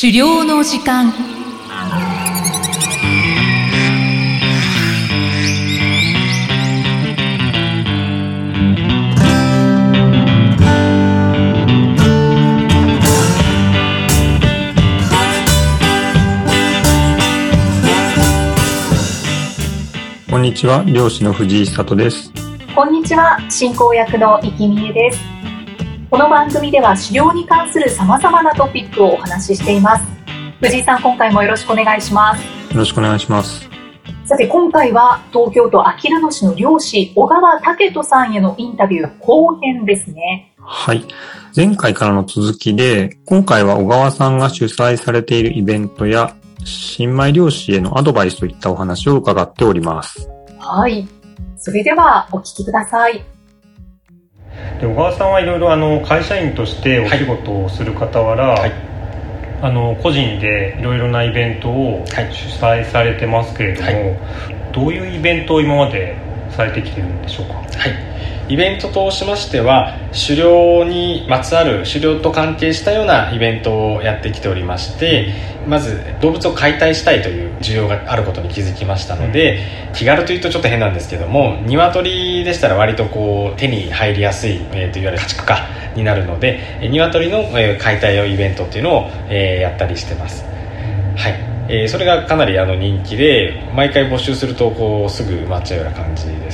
狩猟の時間こんにちは、漁師の藤井久人です。こんにちは、進行役の生きみえです。この番組では狩猟に関する様々なトピックをお話ししています。藤井さん、今回もよろしくお願いします。よろしくお願いします。さて、今回は東京都あきる野市の漁師、小川武人さんへのインタビュー後編ですね。はい。前回からの続きで、今回は小川さんが主催されているイベントや、新米漁師へのアドバイスといったお話を伺っております。はい。それではお聞きください。で小川さんはいろいろあの会社員としてお仕事をする傍ら、はい。あの個人でいろいろなイベントをはい。主催されてますけれども、はい。どういうイベントを今までされてきてるんでしょうか？はい、イベントとしましては狩猟にまつわる狩猟と関係したようなイベントをやってきておりましてまず動物を解体したいという需要があることに気づきましたので、気軽というとちょっと変なんですけども鶏でしたら割とこう手に入りやすい、えー、といわゆる家畜化になるので鶏の、解体用イベントっていうのを、えーやったりしてます。はい、えーそれがかなりあの人気で毎回募集するとこうすぐ埋まっちゃうような感じで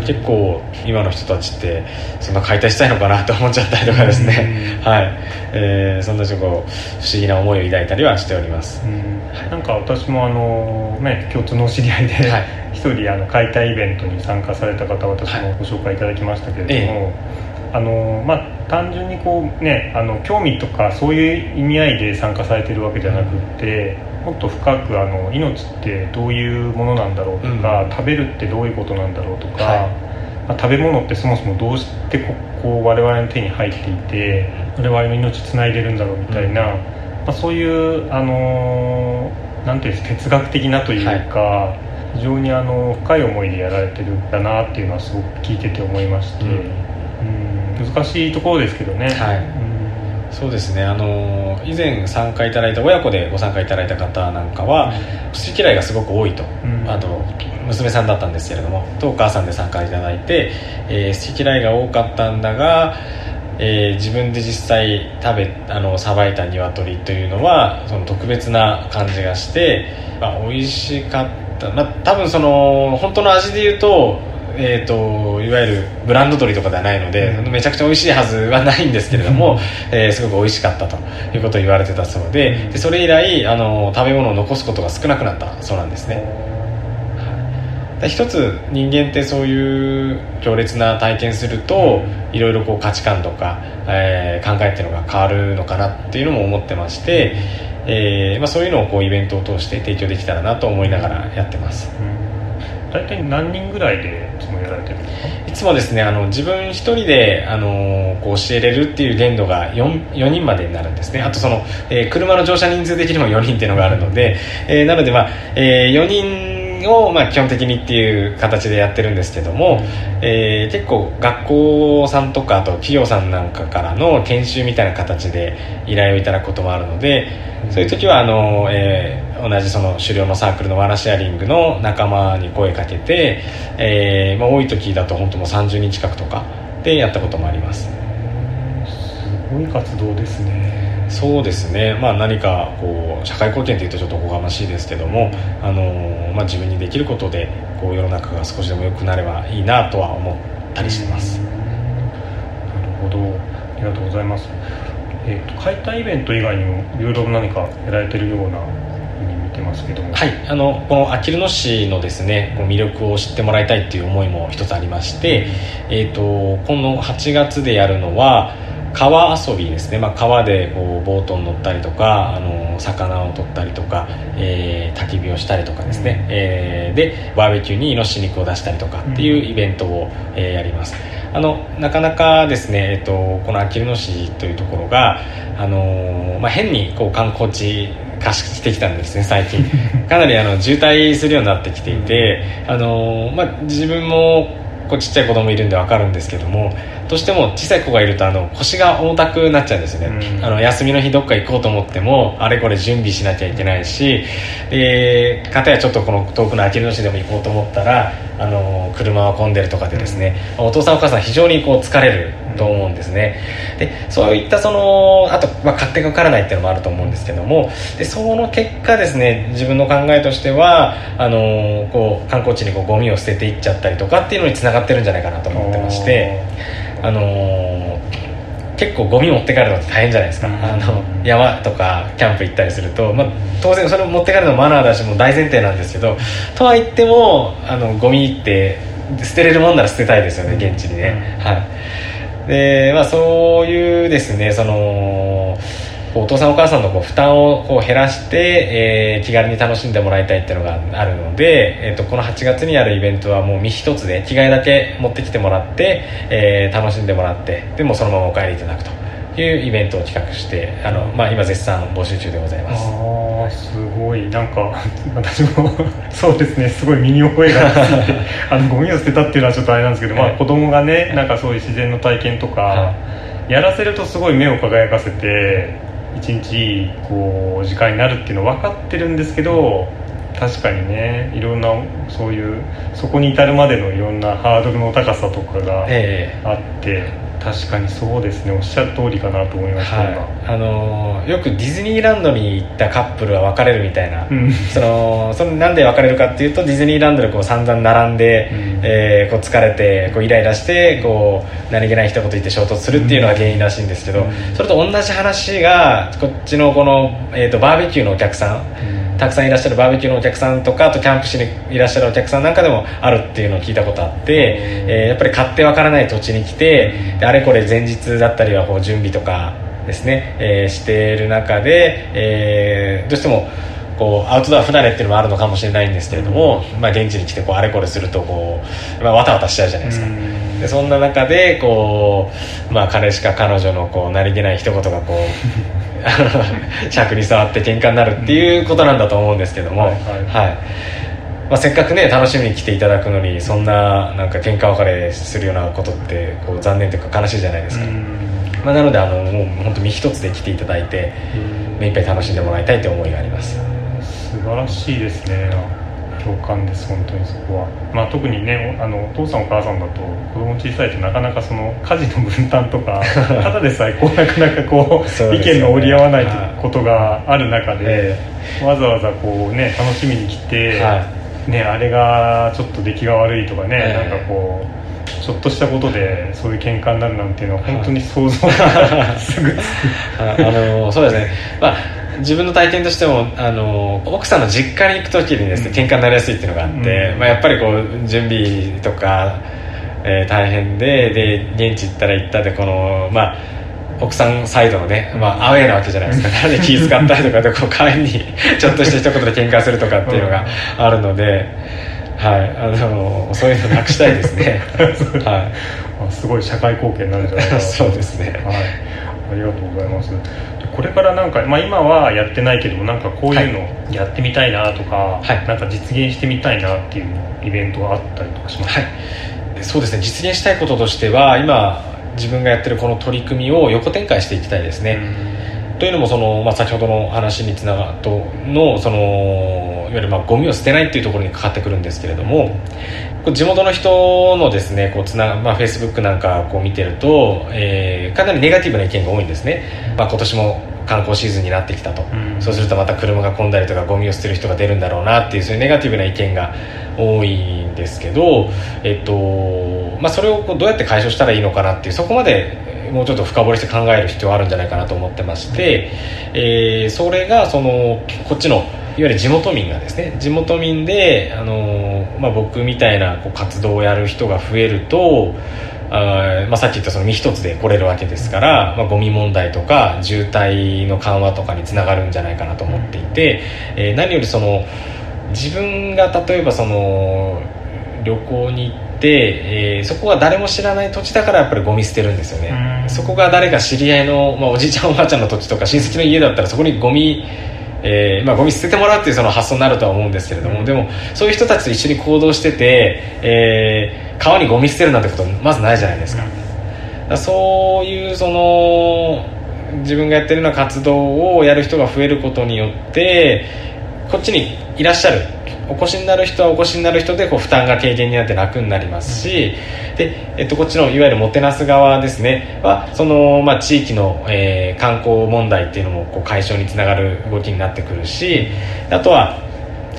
結構今の人たちってそんな解体したいのかなと思っちゃったりとかですね、はい、えーそんなちょっと不思議な思いを抱いたりはしております。う、ん。なんか私もあの、ね、共通のお知り合いで、はい。一人あの解体イベントに参加された方私もご紹介いただきましたけれども、あのまあ、単純にこう、ね、あの興味とかそういう意味合いで参加されてるわけじゃなくってもっと深くあの命ってどういうものなんだろうとか、食べるってどういうことなんだろうとか、はい。まあ、食べ物ってそもそもどうしてここう我々の手に入っていて我々の命つないでるんだろうみたいな、まあ、そういう、あのーなんていうんですか哲学的なというか、非常にあの深い思いでやられてるんだなっていうのはすごく聞いてて思いまして、うん。うん難しいところですけどね。はい。うんそうですね。あの以前参加いただいた親子でご参加いただいた方なんかは好き嫌いがすごく多いと、うん。あと娘さんだったんですけれどもとお母さんで参加いただいて、えー好き嫌いが多かったんだが、えー自分で実際食べあのさばいた鶏というのはその特別な感じがして、まあ、美味しかった、まあ、多分その本当の味で言うと,、えー、といわゆるブランド鶏とかではないので、うん。めちゃくちゃ美味しいはずはないんですけれども、えーすごく美味しかったということを言われてたそうでうん。でそれ以来あの食べ物を残すことが少なくなったそうなんですね。で一つ人間ってそういう強烈な体験すると、いろいろこう価値観とか、えー考えっていうのが変わるのかなっていうのも思ってまして、えーまあ、そういうのをこうイベントを通して提供できたらなと思いながらやってます。うん大体何人ぐらいでいつもやられてるんですかいつもですねあの自分一人であのこう教えれるっていう限度が 4, 4人までになるんですね。あとその、えー車の乗車人数的にも4人っていうのがあるので、えーなので、まあえ4人を、まあ、基本的にっていう形でやってるんですけども、えー結構学校さんとかあと企業さんなんかからの研修みたいな形で依頼をいただくこともあるのでそういう時はあの、えー同じその狩猟のサークルのワナシェアリングの仲間に声かけて、えーまあ、多い時だと本当もう30人近くとかでやったこともあります。すごい活動ですね。そうですね、まあ、何かこう社会貢献というとちょっとおこがましいですけども、あのーまあ、自分にできることでこう世の中が少しでも良くなればいいなとは思ったりしてます、なるほど。ありがとうございます。えっ、と解体イベント以外にもいろいろ何かやられてるようなますけども。はい、あのこのあきる野市のですねこう魅力を知ってもらいたいっていう思いも一つありまして、えー、とこの8月でやるのは川遊びですね、まあ、川でこうボートに乗ったりとかあの魚を取ったりとか、えー焚き火をしたりとかですね、えーでバーベキューにイノシシ肉を出したりとかっていうイベントを、えーやります。あのなかなかですね、えー、とこのあきる野市というところが、あのまあ、変にこう観光地化してきたんですね最近。かなりあの渋滞するようになってきていて、あのまあ、自分もこうちっちゃい子供いるんで分かるんですけどもどうしても小さい子がいるとあの腰が重たくなっちゃうんですよね、うん、あの休みの日どっか行こうと思ってもあれこれ準備しなきゃいけないしで片やちょっとこの遠くのあきる野市でも行こうと思ったらあの車は混んでるとかでですね、うん、お父さんお母さん非常にこう疲れると思うんですね。でそういったそのあと、まあ、勝手が分からないっていうのもあると思うんですけどもでその結果ですね自分の考えとしてはあのこう観光地にこうゴミを捨てていっちゃったりとかっていうのにつながってるんじゃないかなと思ってましてあの結構ゴミ持って帰るのって大変じゃないですか、あの山とかキャンプ行ったりすると、まあ、当然それを持って帰るのマナーだしも大前提なんですけどとは言ってもあのゴミって捨てれるもんなら捨てたいですよね現地にね、はい。でまあそういうですねそのお父さんお母さんのこう負担をこう減らして、えー、気軽に楽しんでもらいたいっていうのがあるので、えーと、この8月にあるイベントはもう身一つで着替えだけ持ってきてもらって、えー、楽しんでもらってでもそのままお帰りいただくと。いうイベントを企画してあの、まあ、今絶賛募集中でございます。すごい。なんか私も そうですね。すごい身に覚えがついて あのゴミを捨てたっていうのはちょっとあれなんですけど、まあ、子供がねなんかそういう自然の体験とか、やらせるとすごい目を輝かせて一日こう時間になるっていうの分かってるんですけど確かにねいろんなそういうそこに至るまでのいろんなハードルの高さとかがあって、えー確かにそうですね。おっしゃる通りかなと思いました、はい、あのよくディズニーランドに行ったカップルは別れるみたいな、うん、そのそのなんで別れるかっていうとディズニーランドでこう散々並んで、うん、えー、こう疲れてこうイライラしてこう何気ない一言言って衝突するっていうのが原因らしいんですけど、うん、それと同じ話がこっちのこの、えーと、バーベキューのお客さん、たくさんいらっしゃるバーベキューのお客さんとかあとキャンプしにいらっしゃるお客さんなんかでもあるっていうのを聞いたことあって、えー、やっぱり買ってわからない土地に来てあれこれ前日だったりはこう準備とかですね、えー、している中で、えー、どうしてもこうアウトドア不慣れっていうのもあるのかもしれないんですけれども、まあ、現地に来てこうあれこれするとこう、まあ、わたわたしちゃうじゃないですか。でそんな中でこう、まあ、彼しか彼女のこう何気ない一言がこう 尺に触って喧嘩になるっていうことなんだと思うんですけども、はい、はい。はい、まあ、せっかくね楽しみに来ていただくのにそんななんか喧嘩別れするようなことってこう残念というか悲しいじゃないですか、まあ、なのであのもう本当身一つで来ていただいて目いっぱい楽しんでもらいたいという思いがあります。素晴らしいですね共感です本当にそこは、まあ、特にねあのお父さんお母さんだと子供小さいとなかなかその家事の分担とか ただでさえこうなかなかこう、ね、意見の折り合わないことがある中で、えー、わざわざこうね楽しみに来て、はい、ね、あれがちょっと出来が悪いとかね、えー、なんかこうちょっとしたことでそういう喧嘩になるなんていうのは本当に想像が すぐ。つくあのそうですね、まあ自分の体験としてもあの奥さんの実家に行く時にですね、うん、喧嘩になりやすいっていうのがあって、うん、まあ、やっぱりこう準備とか、えー、大変でで現地行ったら行ったでこのまあ奥さんサイドのね、まあ、アウェーなわけじゃないですか、なんで気遣ったりとかでこう帰りにちょっとした一言で喧嘩するとかっていうのがあるので、はい、あのそういうのなくしたいですね。はい、すごい社会貢献になるんじゃないか。な そうですね、はい、ありがとうございますこれからなんか、まあ、今はやってないけどなんかこういうのやってみたいなとか、はい、なんか実現してみたいなっていうイベントがあったりとかします、はい、そうですね。実現したいこととしては今自分がやってるこの取り組みを横展開していきたいですね、というのもその、まあ、先ほどの話につながとのそのいわゆるまあゴミを捨てないっていうところにかかってくるんですけれども地元の人のですねこうつな、まあ、フェイスブックなんかこう見てると、えー、かなりネガティブな意見が多いんですね、まあ、今年も観光シーズンになってきたと、うん、そうするとまた車が混んだりとかゴミを捨てる人が出るんだろうなっていうそういうネガティブな意見が多いんですけど、えっとまあ、それをこうどうやって解消したらいいのかなっていうそこまでもうちょっと深掘りして考える必要があるんじゃないかなと思ってまして、えー、それがそのこっちのいわゆる地元民がですね地元民で、あのまあ、僕みたいなこう活動をやる人が増えるとあ、まあ、さっき言ったその身一つで来れるわけですから、まあ、ゴミ問題とか渋滞の緩和とかにつながるんじゃないかなと思っていて、えー、何よりその自分が例えばその旅行に行って、えー、そこは誰も知らない土地だからやっぱりゴミ捨てるんですよね。そこが誰か知り合いの、まあ、おじいちゃんおばあちゃんの土地とか親戚の家だったらそこにゴミえーまあ、ゴミ捨ててもらうっていうその発想になるとは思うんですけれども、うん、でもそういう人たちと一緒に行動してて、えー、川にゴミ捨てるなんてことまずないじゃないですか、そういうその自分がやってるような活動をやる人が増えることによってこっちにいらっしゃるお越しになる人はお越しになる人でこう負担が軽減になって楽になりますし、でえっと、こっちのいわゆるもてなす側ですね。はその、まあ、地域の、えー、観光問題っていうのもこう解消につながる動きになってくるしあとは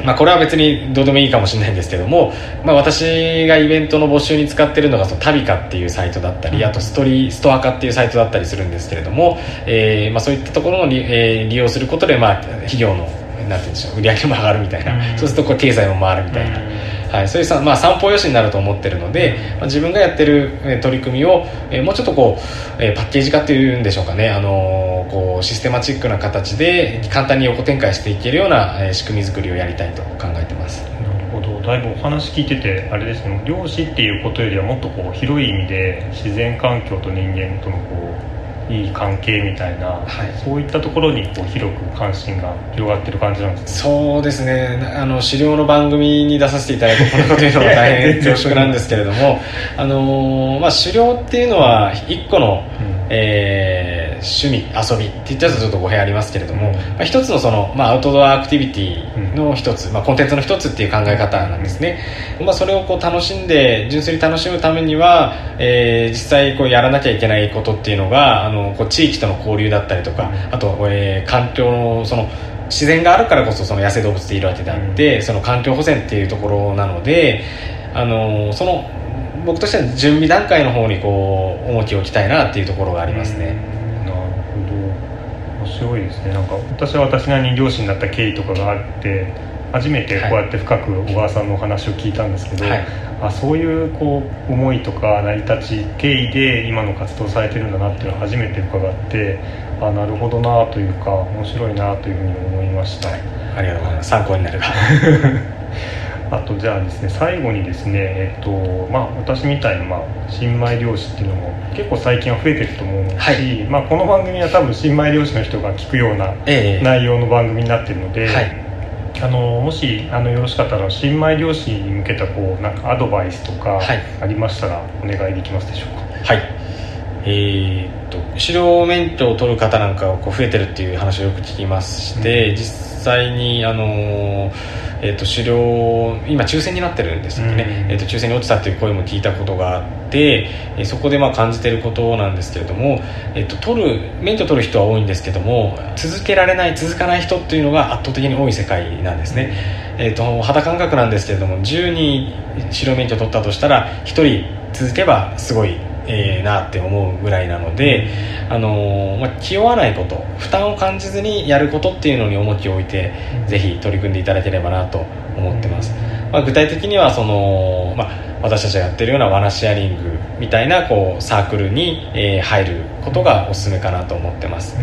まあ、これは別にどうでもいいかもしれないんですけども、まあ、私がイベントの募集に使ってるのがそのタビカっていうサイトだったりあとストリストアカっていうサイトだったりするんですけれども、えーまあ、そういったところの利,、えー、利用することで、まあ、企業のなんて言うんでしょう売り上げも上がるみたいな、そうするとこう経済も回るみたいな。はい、そういうさ、まあ、散歩よしになると思ってるので、まあ、自分がやってる、え取り組みを、えー、もうちょっとこう、えー、パッケージ化っていうんでしょうかね、あのー、こうシステマチックな形で簡単に横展開していけるような、えー、仕組み作りをやりたいと考えてます。なるほど。だいぶお話聞いててあれですね。漁師っていうことよりはもっとこう広い意味で自然環境と人間とのこういい関係みたいな、はい、そういったところにこう広く関心が広がってる感じなんですね。そうですね。あの狩猟の番組に出させていただいてこのこと言うのは大変恐縮なんですけれどもあの、まあ、狩猟っていうのは一個の、うん、えー趣味遊びって言っちゃうとちょっと語弊ありますけれども、まあ、一つのその、まあ、アウトドアアクティビティの一つ、まあ、コンテンツの一つっていう考え方なんですね、まあ、それをこう楽しんで純粋に楽しむためには、えー、実際こうやらなきゃいけないことっていうのがあのこう地域との交流だったりとかあと、えー、環境のその自然があるからこそその野生動物っているわけであって、その環境保全っていうところなのであのその僕としては準備段階の方にこう重きを置きたいなっていうところがありますね。白いですね。なんか私は私なりに漁師になった経緯とかがあって初めてこうやって深く小川さんのお話を聞いたんですけど、はい、あそういうこう思いとか成り立ち経緯で今の活動されてるんだなっていうのは初めて伺ってあなるほどなというか面白いなというふうに思いました、はい、ありがとうございます。参考になれば あとじゃあですね最後にですねえっとまあ私みたいな、まあ、新米漁師っていうのも結構最近は増えてると思うし、はい、まあ、この番組は多分新米漁師の人が聞くような内容の番組になってるので、はい、あのもしあのよろしかったら新米漁師に向けたこうなんかアドバイスとかありましたらお願いできますでしょうか？はい。えー、っと狩猟免許を取る方なんかこう増えてるっていう話をよく聞きまして、うん、実際にあのーえーと、狩猟今抽選になってるんですよね、えーと、抽選に落ちたっていう声も聞いたことがあって、えー、そこでまあ感じてることなんですけれども、えーと、取る免許取る人は多いんですけども続けられない続かない人っていうのが圧倒的に多い世界なんですね、えー、と肌感覚なんですけれども10人狩猟免許取ったとしたら1人続けばすごいえー、なって思うぐらいなので、あのー、まあ、気負わないこと負担を感じずにやることっていうのに重きを置いて、ぜひ取り組んでいただければなと思ってます、まあ、具体的にはその、まあ、私たちがやってるようなワナシェアリングみたいなこうサークルに、えー、入ることがおすすめかなと思ってます、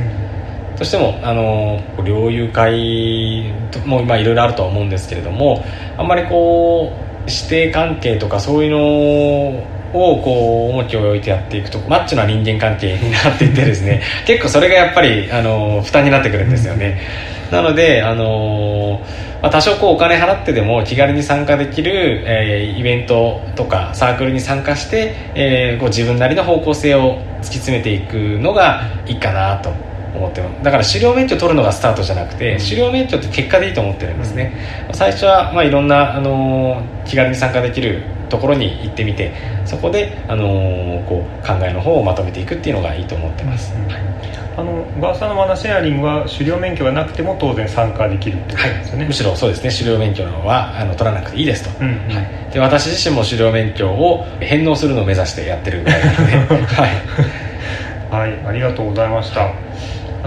としてもあの猟友会もいろいろあるとは思うんですけれどもあんまりこう師弟関係とかそういうのをこう重きを置いてやっていくとマッチョな人間関係になっていってですね 結構それがやっぱりあの負担になってくるんですよね、なのであのまあ、多少こうお金払ってでも気軽に参加できる、えー、イベントとかサークルに参加して、えー、こう自分なりの方向性を突き詰めていくのがいいかなと思ってだから狩猟免許取るのがスタートじゃなくて狩猟免許って結果でいいと思ってるんですね、最初はまあいろんな、あの気軽に参加できるところに行ってみてそこで、あのー、こう考えの方をまとめていくっていうのがいいと思ってます、はい、あの小川さんのマナシェアリングは狩猟免許がなくても当然参加できるってことですよね、はい、むしろそうですね。狩猟免許はあの取らなくていいですと、うんうん、はい、で私自身も狩猟免許を返納するのを目指してやってるぐらいなので。はい、はい、ありがとうございました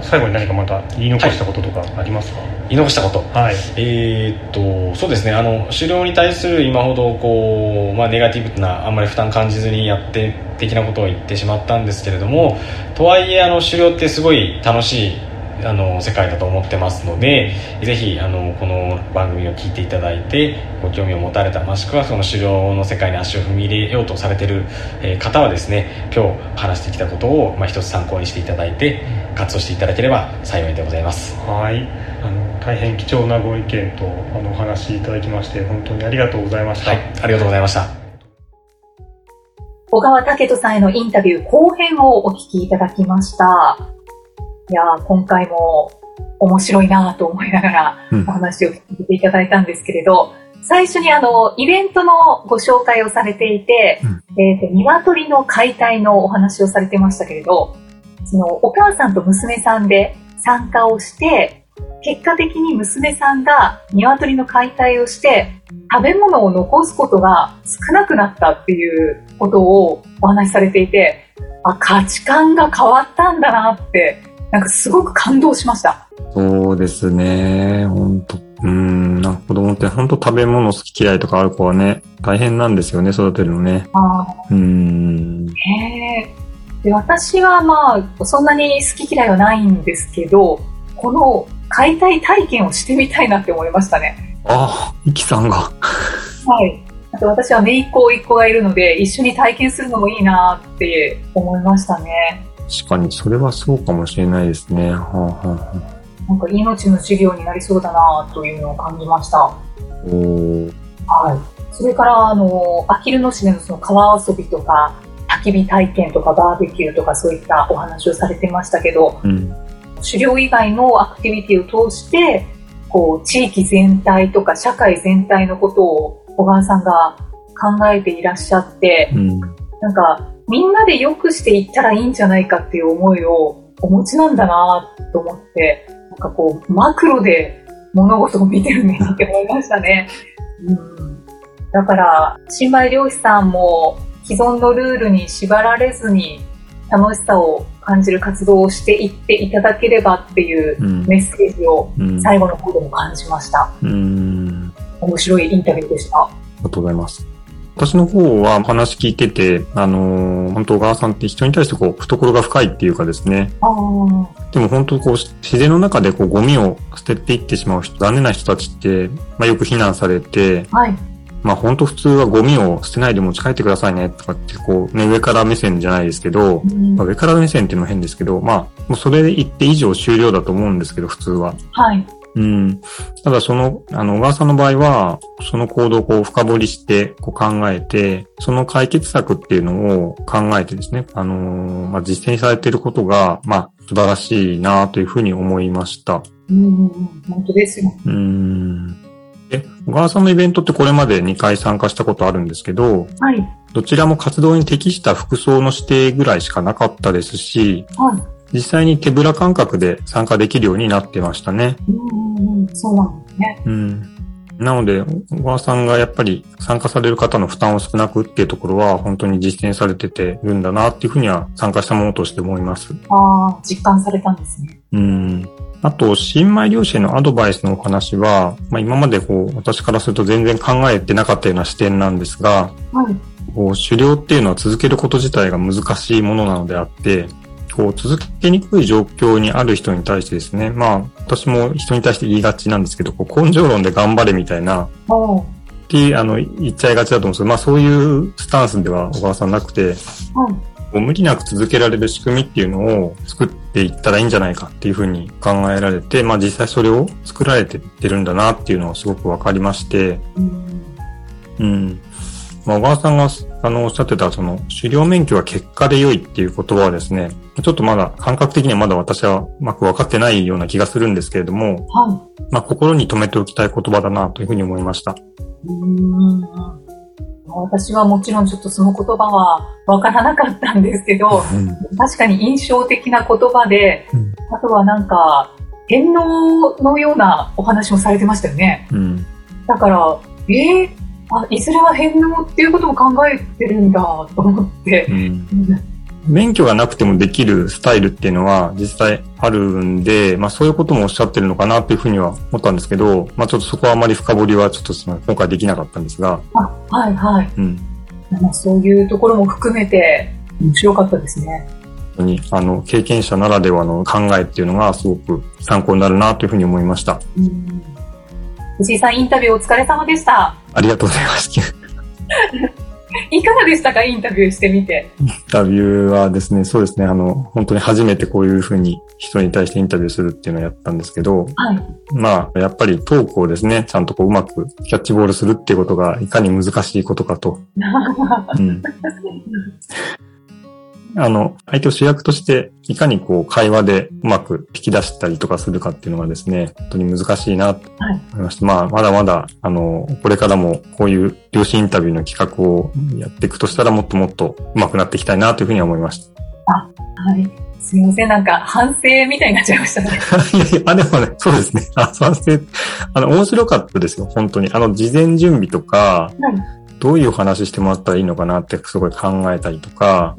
最後に何かまた言い残したこととかありますか、はい。言い残したこと、はい、えー、っとそうですね。あの狩猟に対する今ほどこう、まあ、ネガティブなあんまり負担感じずにやって的なことを言ってしまったんですけれどもとはいえあの狩猟ってすごい楽しいあの世界だと思ってますのでぜひあのこの番組を聞いていただいてご興味を持たれたもしくはその狩猟の世界に足を踏み入れようとされている方はですね今日話してきたことを、まあ、一つ参考にしていただいて活動していただければ幸いでございます。はい。あの大変貴重なご意見とあのお話いただきまして本当にありがとうございました、はい、ありがとうございました。小川武人さんへのインタビュー後編をお聞きいただきました。いやー今回も面白いなと思いながらうん。お話を聞いていただいたんですけれど、最初にあの、イベントのご紹介をされていて、えっ、と、鶏の解体のお話をされてましたけれど、その、お母さんと娘さんで参加をして、結果的に娘さんが鶏の解体をして、食べ物を残すことが少なくなったっていうことをお話しされていて、あ、価値観が変わったんだなって、なんかすごく感動しました。そうですね。本当うん、なんか子供って本当食べ物好き嫌いとかある子はね、大変なんですよね、育てるのね。あうん。ーへーで私はまあ、そんなに好き嫌いはないんですけど、この解体体験をしてみたいなって思いましたね。ああ、イキさんが。はい。あと私は姪っ子、甥っ子がいるので、一緒に体験するのもいいなって思いましたね。確かに、それはそうかもしれないですね。はあ、はあはあ、なんか命の授業になりそうだなというのを感じました。おーはい。それから、あの、あきる野市でのその川遊びとか、焚き火体験とかバーベキューとかそういったお話をされてましたけど、うん。狩猟以外のアクティビティを通して、こう、地域全体とか社会全体のことを小川さんが考えていらっしゃって、うん。なんか、みんなで良くしていったらいいんじゃないかっていう思いをお持ちなんだなと思って、なんかこう、マクロで物事を見てるねって思いましたね。うん、だから、新米漁師さんも既存のルールに縛られずに楽しさを感じる活動をしていっていただければっていううん。メッセージをうん。最後の方でも感じました。うん。面白いインタビューでした。ありがとうございます。私の方はお話聞いてて、あのー本当小川さんって人に対してこう、懐が深いっていうかですね。でも本当こう、自然の中でこう、ゴミを捨てていってしまう人、残念な人たちって、まあよく非難されて、はい。まあ本当普通はゴミを捨てないで持ち帰ってくださいねとかってこう、ね、上から目線じゃないですけど、うんまあ、上から目線っていうのも変ですけど、まあ、もうそれで言って以上終了だと思うんですけど、普通は。はい。うん。ただその、あの、小川さんの場合は、その行動をこう深掘りしてこう考えて、その解決策っていうのを考えてですね、あのーまあ、実践されていることが、まあ、素晴らしいなというふうに思いました。うん、本当ですよ。うん。で、小川さんのイベントってこれまで2回参加したことあるんですけど、はい。どちらも活動に適した服装の指定ぐらいしかなかったですし、はい。実際に手ぶら感覚で参加できるようになってましたね。うんそうなんですね。うん。なので、小川さんがやっぱり参加される方の負担を少なくっていうところは本当に実践されててるんだなっていうふうには参加したものとして思います。ああ、実感されたんですね。うん。あと、新米漁師へのアドバイスのお話は、まあ今までこう、私からすると全然考えてなかったような視点なんですが、はい。こう狩猟っていうのは続けること自体が難しいものなのであって、こう続けにくい状況にある人に対してですね、まあ私も人に対して言いがちなんですけど、こう根性論で頑張れみたいな、ってあの言っちゃいがちだと思うんですけど、まあそういうスタンスでは小川さんなくて、う無理なく続けられる仕組みっていうのを作っていったらいいんじゃないかっていうふうに考えられて、まあ実際それを作られてってるんだなっていうのはすごくわかりまして、うん。うん。まあ、小川さんが、あの、おっしゃってた、その、狩猟免許は結果で良いっていう言葉はですね、ちょっとまだ、感覚的にはまだ私はうまく分かってないような気がするんですけれども、はまあ、心に留めておきたい言葉だなというふうに思いました。い。うん。私はもちろんちょっとその言葉はわからなかったんですけど、うん。確かに印象的な言葉で、うんあとはなんか、天皇のようなお話もされてましたよね。うん。だから、えー、あ、いずれは返納っていうことも考えてるんだと思ってう。ん。うん免許がなくてもできるスタイルっていうのは実際あるんで、まあそういうこともおっしゃってるのかなっていうふうには思ったんですけど、まあちょっとそこはあまり深掘りはちょっと今回できなかったんですが、あ、はいはい。うん。まあそういうところも含めて面白かったですね。本当に、あの、経験者ならではの考えっていうのがすごく参考になるなというふうに思いました。うん藤井さんインタビューお疲れ様でした。ありがとうございます。いかがでしたか？インタビューしてみて。インタビューはですね、そうですね、あの、本当に初めてこういうふうに人に対してインタビューするっていうのをやったんですけど、はい、まあ、やっぱりトークをですね、ちゃんとこううまくキャッチボールするっていうことがいかに難しいことかと。うん あの、相手を主役として、いかにこう、会話でうまく引き出したりとかするかっていうのがですね、本当に難しいなと思いました。はい、まあ、まだまだ、あの、これからもこういう量子インタビューの企画をやっていくとしたら、もっともっとうまくなっていきたいなというふうに思いました。あ、はい。すみません、なんか反省みたいになっちゃいましたね。いやいや、あ、でもね、そうですね。あ、反省、あの、面白かったですよ、本当に。あの、事前準備とか、はいどういうお話してもらったらいいのかなってすごい考えたりとか、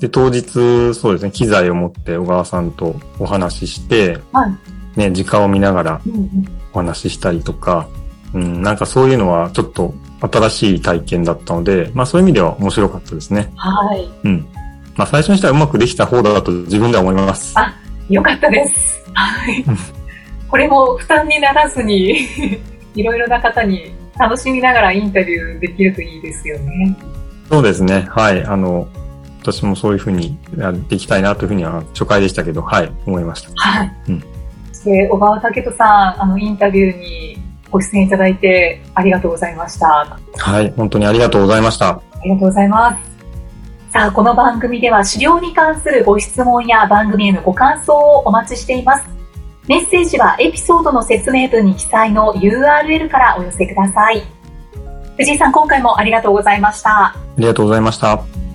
で、当日、そうですね、機材を持って小川さんとお話しして、はい、ね、時間を見ながらお話ししたりとか、うん、なんかそういうのはちょっと新しい体験だったので、まあそういう意味では面白かったですね。はい。うん。まあ最初にしたらうまくできた方だと自分では思います。あ、よかったです。はい。これも負担にならずにいろいろな方に楽しみながらインタビューできるといいですよね。そうですね。はい。あの、私もそういうふうにやっていきたいなというふうには初回でしたけど、はい、思いました。はい。うん。そして、小川武人さん、あの、インタビューにご出演いただいてありがとうございました。はい、本当にありがとうございました。ありがとうございます。さあ、この番組では資料に関するご質問や番組へのご感想をお待ちしています。メッセージはエピソードの説明文に記載の URL からお寄せください。藤井さん、今回もありがとうございました。ありがとうございました。